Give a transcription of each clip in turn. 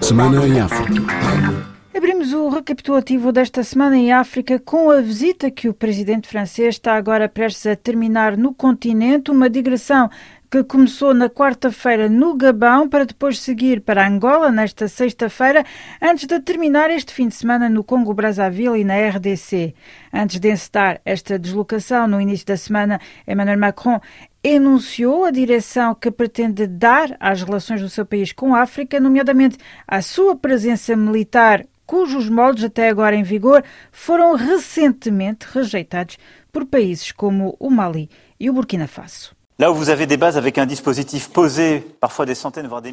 Semana em África. Abrimos o recapitulativo desta semana em África com a visita que o presidente francês está agora prestes a terminar no continente, uma digressão que começou na quarta-feira no Gabão para depois seguir para Angola nesta sexta-feira, antes de terminar este fim de semana no Congo Brazzaville e na RDC. Antes de encetar esta deslocação no início da semana, Emmanuel Macron enunciou a direção que pretende dar às relações do seu país com a África, nomeadamente à sua presença militar, cujos moldes até agora em vigor foram recentemente rejeitados por países como o Mali e o Burkina Faso.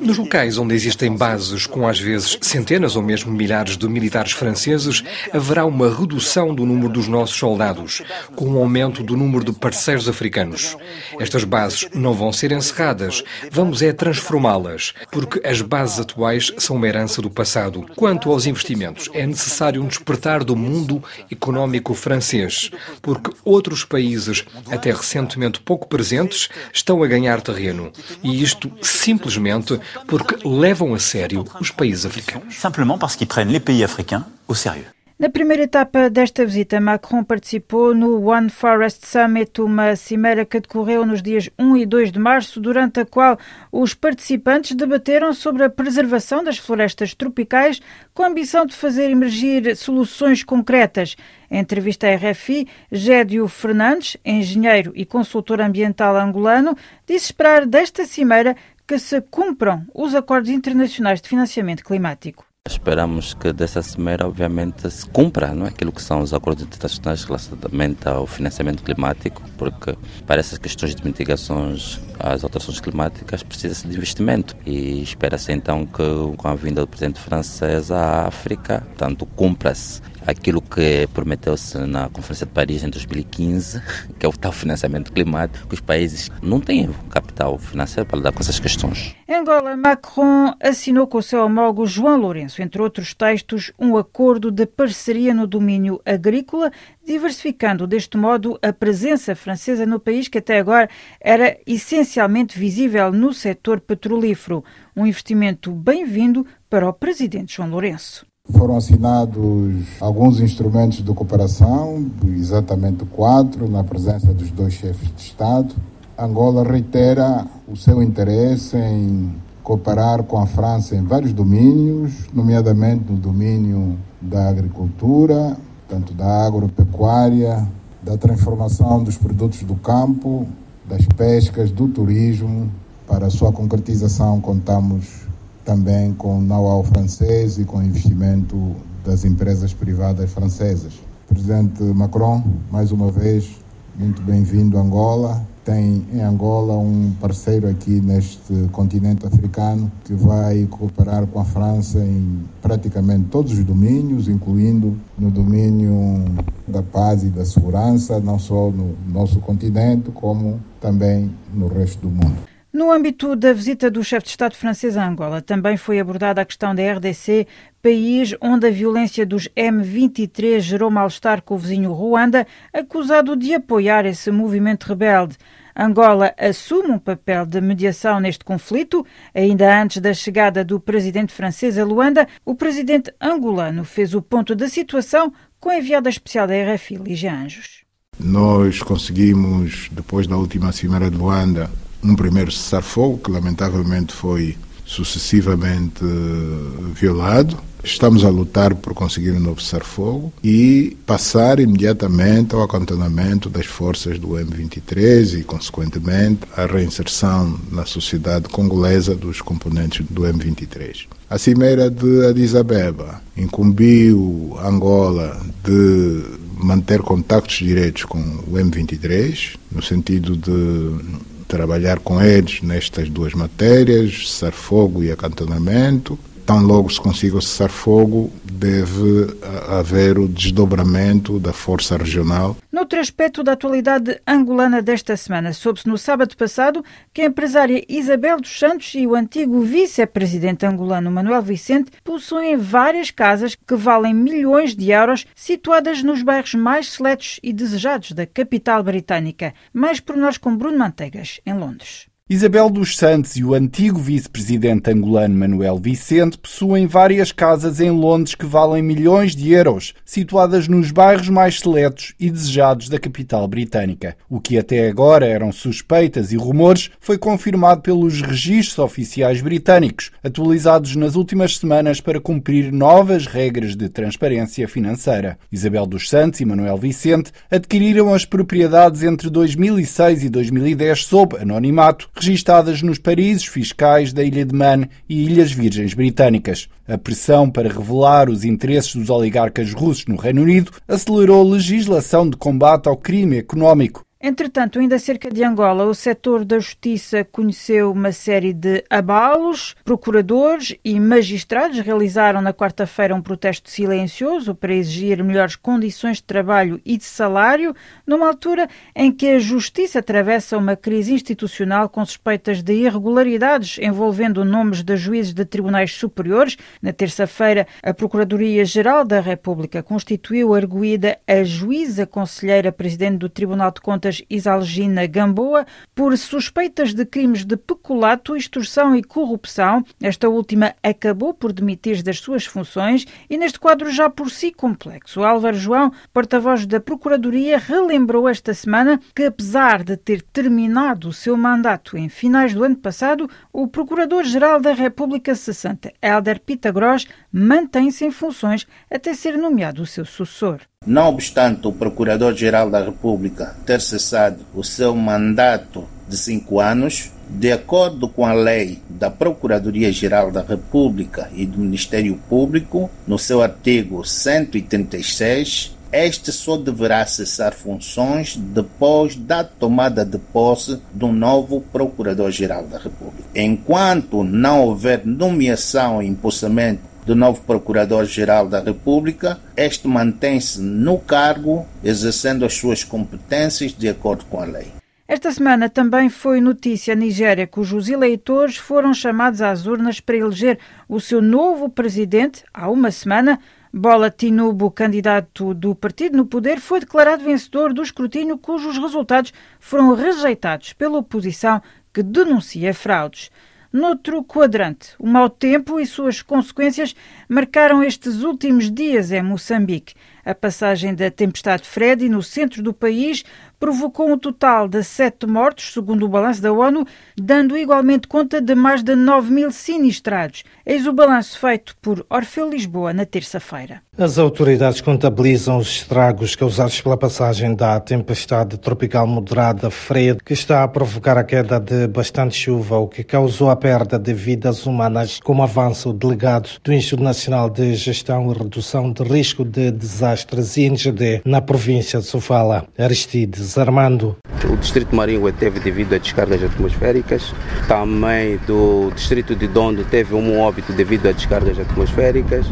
Nos locais onde existem bases com às vezes centenas ou mesmo milhares de militares franceses, haverá uma redução do número dos nossos soldados, com um aumento do número de parceiros africanos. Estas bases não vão ser encerradas, vamos é transformá-las, porque as bases atuais são uma herança do passado. Quanto aos investimentos, é necessário um despertar do mundo económico francês, porque outros países, até recentemente pouco presentes, estão a ganhar terreno. E isto simplesmente porque levam a sério os países africanos. Simplement parce qu'ils prennent les pays africains au sérieux. Na primeira etapa desta visita, Macron participou no One Forest Summit, uma cimeira que decorreu nos dias 1 e 2 de março, durante a qual os participantes debateram sobre a preservação das florestas tropicais com a ambição de fazer emergir soluções concretas. Em entrevista à RFI, Gédio Fernandes, engenheiro e consultor ambiental angolano, disse esperar desta cimeira que se cumpram os acordos internacionais de financiamento climático. Esperamos que dessa cimeira, obviamente, se cumpra não é? aquilo que são os acordos internacionais relativamente ao financiamento climático, porque para essas questões de mitigações às alterações climáticas precisa-se de investimento. E espera-se então que, com a vinda do presidente francês à África, tanto cumpra-se aquilo que prometeu-se na Conferência de Paris em 2015, que é o tal financiamento climático, que os países não têm capital financeiro para lidar com essas questões. Angola, Macron assinou com o seu homólogo João Lourenço, entre outros textos, um acordo de parceria no domínio agrícola, diversificando deste modo a presença francesa no país que até agora era essencialmente visível no setor petrolífero. Um investimento bem-vindo para o presidente João Lourenço. Foram assinados alguns instrumentos de cooperação, exatamente quatro, na presença dos dois chefes de Estado. Angola reitera o seu interesse em cooperar com a França em vários domínios, nomeadamente no domínio da agricultura, tanto da agropecuária, da transformação dos produtos do campo, das pescas, do turismo. Para a sua concretização, contamos também com know-how francês e com investimento das empresas privadas francesas. Presidente Macron, mais uma vez, muito bem-vindo a Angola. Tem em Angola um parceiro aqui neste continente africano que vai cooperar com a França em praticamente todos os domínios, incluindo no domínio da paz e da segurança, não só no nosso continente, como também no resto do mundo. No âmbito da visita do chefe de Estado francês a Angola, também foi abordada a questão da RDC, país onde a violência dos M23 gerou mal-estar com o vizinho Ruanda, acusado de apoiar esse movimento rebelde. Angola assume um papel de mediação neste conflito. Ainda antes da chegada do presidente francês a Luanda, o presidente angolano fez o ponto da situação com a enviada especial da RFI, Lígia Anjos. Nós conseguimos, depois da última cimeira de Luanda, um primeiro cessar-fogo que lamentavelmente foi sucessivamente eh, violado. Estamos a lutar por conseguir um novo cessar-fogo e passar imediatamente ao acantonamento das forças do M23 e, consequentemente, a reinserção na sociedade congolesa dos componentes do M23. A cimeira de Addis Abeba incumbiu Angola de manter contactos diretos com o M23, no sentido de trabalhar com eles nestas duas matérias, cessar fogo e acantonamento. Tão logo se consiga cessar fogo, deve haver o desdobramento da força regional. Noutro aspecto da atualidade angolana desta semana, soube-se no sábado passado que a empresária Isabel dos Santos e o antigo vice-presidente angolano Manuel Vicente possuem várias casas que valem milhões de euros, situadas nos bairros mais seletos e desejados da capital britânica. Mais por nós com Bruno Manteigas, em Londres. Isabel dos Santos e o antigo vice-presidente angolano Manuel Vicente possuem várias casas em Londres que valem milhões de euros, situadas nos bairros mais seletos e desejados da capital britânica. O que até agora eram suspeitas e rumores foi confirmado pelos registros oficiais britânicos, atualizados nas últimas semanas para cumprir novas regras de transparência financeira. Isabel dos Santos e Manuel Vicente adquiriram as propriedades entre 2006 e 2010 sob anonimato registadas nos paraísos fiscais da Ilha de Man e Ilhas Virgens Britânicas. A pressão para revelar os interesses dos oligarcas russos no Reino Unido acelerou legislação de combate ao crime económico Entretanto, ainda cerca de Angola, o setor da justiça conheceu uma série de abalos. Procuradores e magistrados realizaram na quarta-feira um protesto silencioso para exigir melhores condições de trabalho e de salário, numa altura em que a justiça atravessa uma crise institucional com suspeitas de irregularidades envolvendo nomes de juízes de tribunais superiores. Na terça-feira, a Procuradoria-Geral da República constituiu arguída a juíza conselheira presidente do Tribunal de Contas Isalgina Gamboa por suspeitas de crimes de peculato, extorsão e corrupção. Esta última acabou por demitir das suas funções e neste quadro já por si complexo. Álvaro João, porta-voz da Procuradoria, relembrou esta semana que apesar de ter terminado o seu mandato em finais do ano passado, o Procurador-Geral da República 60, Helder Pitagros, mantém-se em funções até ser nomeado o seu sucessor. Não obstante o Procurador-Geral da República ter cessado o seu mandato de cinco anos, de acordo com a lei da Procuradoria-Geral da República e do Ministério Público, no seu artigo 136, este só deverá cessar funções depois da tomada de posse do novo Procurador-Geral da República. Enquanto não houver nomeação e impulsamento do novo Procurador-Geral da República, este mantém-se no cargo, exercendo as suas competências de acordo com a lei. Esta semana também foi notícia a Nigéria, cujos eleitores foram chamados às urnas para eleger o seu novo presidente há uma semana. Bola Tinubu, candidato do partido no poder, foi declarado vencedor do escrutínio, cujos resultados foram rejeitados pela oposição que denuncia fraudes. Noutro quadrante, o mau tempo e suas consequências marcaram estes últimos dias em Moçambique. A passagem da tempestade Freddy no centro do país provocou um total de sete mortos, segundo o balanço da ONU, dando igualmente conta de mais de 9 mil sinistrados. Eis o balanço feito por Orfeu Lisboa na terça-feira. As autoridades contabilizam os estragos causados pela passagem da tempestade tropical moderada Fred, que está a provocar a queda de bastante chuva, o que causou a perda de vidas humanas, como avança o delegado do Instituto Nacional de Gestão e Redução de Risco de Desastres INGD na província de Sofala. Aristides Armando. O distrito Maringue teve devido a descargas atmosféricas. Também do distrito de Dondo teve um óbito devido a descargas atmosféricas.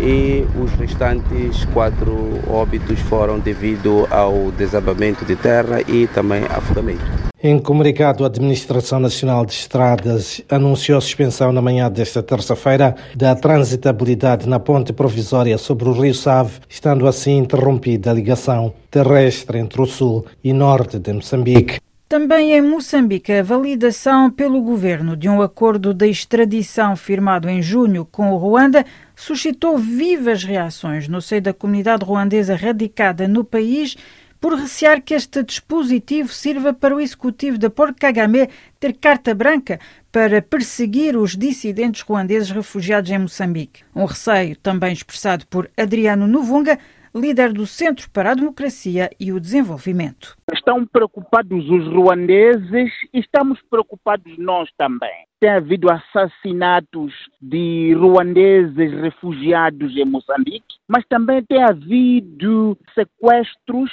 E os restantes quatro óbitos foram devido ao desabamento de terra e também afogamento. Em comunicado, a Administração Nacional de Estradas anunciou a suspensão na manhã desta terça-feira da transitabilidade na ponte provisória sobre o Rio Save, estando assim interrompida a ligação terrestre entre o sul e norte de Moçambique. Também em Moçambique, a validação pelo governo de um acordo de extradição firmado em junho com o Ruanda suscitou vivas reações no seio da comunidade ruandesa radicada no país por recear que este dispositivo sirva para o executivo de Paul Kagame ter carta branca para perseguir os dissidentes ruandeses refugiados em Moçambique. Um receio também expressado por Adriano Novunga, líder do Centro para a Democracia e o Desenvolvimento. Estão preocupados os ruandeses e estamos preocupados nós também. Tem havido assassinatos de ruandeses refugiados em Moçambique, mas também tem havido sequestros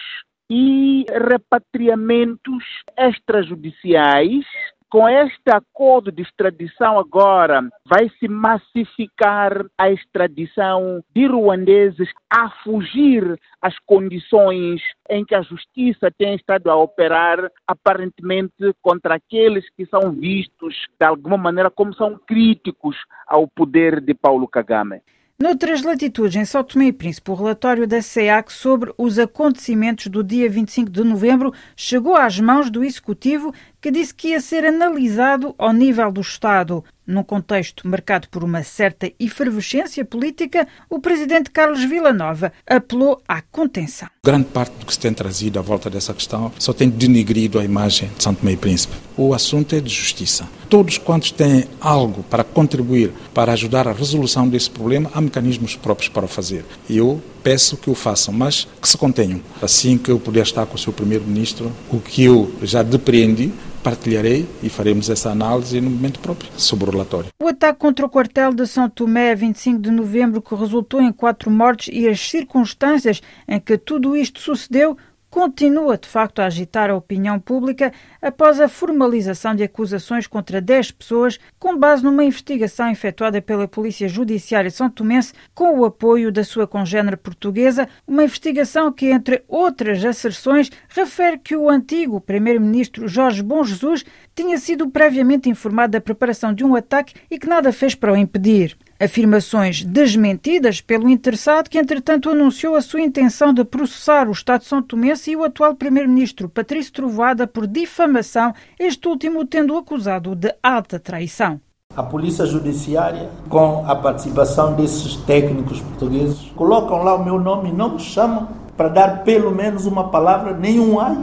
e repatriamentos extrajudiciais. Com este acordo de extradição agora, vai se massificar a extradição de ruandeses a fugir às condições em que a justiça tem estado a operar, aparentemente contra aqueles que são vistos de alguma maneira como são críticos ao poder de Paulo Kagame. Noutras latitudes, em São Tomé e Príncipe, o relatório da SEAC sobre os acontecimentos do dia 25 de novembro chegou às mãos do Executivo, que disse que ia ser analisado ao nível do Estado. Num contexto marcado por uma certa efervescência política, o presidente Carlos Villanova apelou à contenção. Grande parte do que se tem trazido à volta dessa questão só tem denigrido a imagem de Santo Meio Príncipe. O assunto é de justiça. Todos quantos têm algo para contribuir para ajudar a resolução desse problema, há mecanismos próprios para o fazer. Eu peço que o façam, mas que se contenham. Assim que eu puder estar com o seu primeiro-ministro, o que eu já depreendi, partilharei e faremos essa análise no momento próprio sobre o relatório. O ataque contra o quartel de São Tomé, 25 de novembro, que resultou em quatro mortes e as circunstâncias em que tudo isto sucedeu continua de facto a agitar a opinião pública após a formalização de acusações contra 10 pessoas com base numa investigação efetuada pela Polícia Judiciária São Tomense com o apoio da sua congênere portuguesa, uma investigação que, entre outras asserções, refere que o antigo primeiro-ministro Jorge Bom Jesus tinha sido previamente informado da preparação de um ataque e que nada fez para o impedir. Afirmações desmentidas pelo interessado, que entretanto anunciou a sua intenção de processar o Estado de São Tomense e o atual Primeiro-Ministro Patrício Trovada por difamação, este último tendo acusado de alta traição. A Polícia Judiciária, com a participação desses técnicos portugueses, colocam lá o meu nome e não me chamam para dar pelo menos uma palavra, nenhum ai.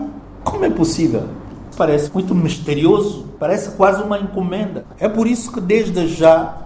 Como é possível? Parece muito misterioso, parece quase uma encomenda. É por isso que desde já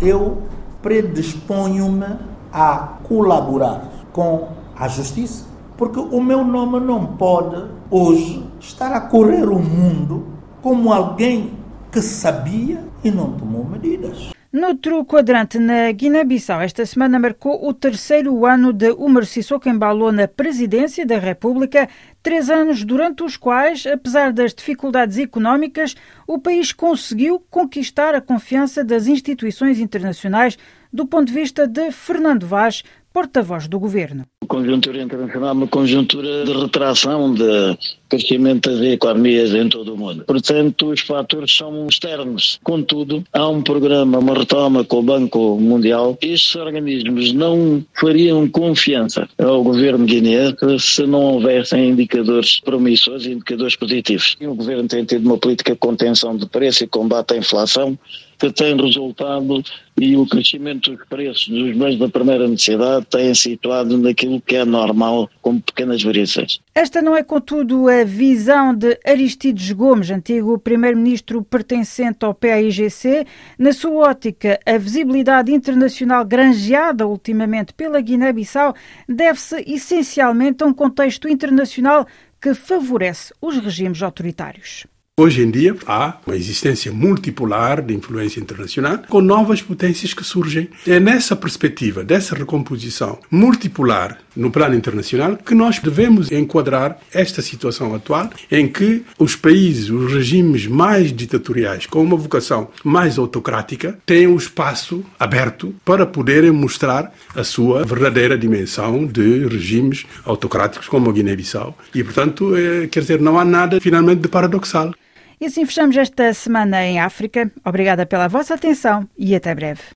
eu predisponho-me a colaborar com a justiça, porque o meu nome não pode hoje estar a correr o mundo como alguém que sabia e não tomou medidas. Noutro quadrante, na Guiné-Bissau, esta semana marcou o terceiro ano de Umar Sissoko Embalou na presidência da República, três anos durante os quais, apesar das dificuldades económicas, o país conseguiu conquistar a confiança das instituições internacionais do ponto de vista de Fernando Vaz, porta-voz do governo. Conjuntura internacional uma conjuntura de retração de crescimento das economias em todo o mundo. Portanto, os fatores são externos. Contudo, há um programa, uma retoma com o Banco Mundial. Estes organismos não fariam confiança ao governo guineense se não houvessem indicadores promissores e indicadores positivos. O governo tem tido uma política de contenção de preço e combate à inflação que tem resultado e o crescimento dos preços dos bens da primeira necessidade tem situado naquilo que é normal, com pequenas variações. Esta não é, contudo, a visão de Aristides Gomes, antigo primeiro-ministro pertencente ao PAIGC. Na sua ótica, a visibilidade internacional granjeada ultimamente pela Guiné-Bissau deve-se essencialmente a um contexto internacional que favorece os regimes autoritários. Hoje em dia há uma existência multipolar de influência internacional com novas potências que surgem. É nessa perspectiva dessa recomposição multipolar no plano internacional que nós devemos enquadrar esta situação atual em que os países, os regimes mais ditatoriais com uma vocação mais autocrática têm um espaço aberto para poderem mostrar a sua verdadeira dimensão de regimes autocráticos como a Guiné-Bissau. E, portanto, é, quer dizer, não há nada finalmente de paradoxal. E assim fechamos esta semana em África. Obrigada pela vossa atenção e até breve.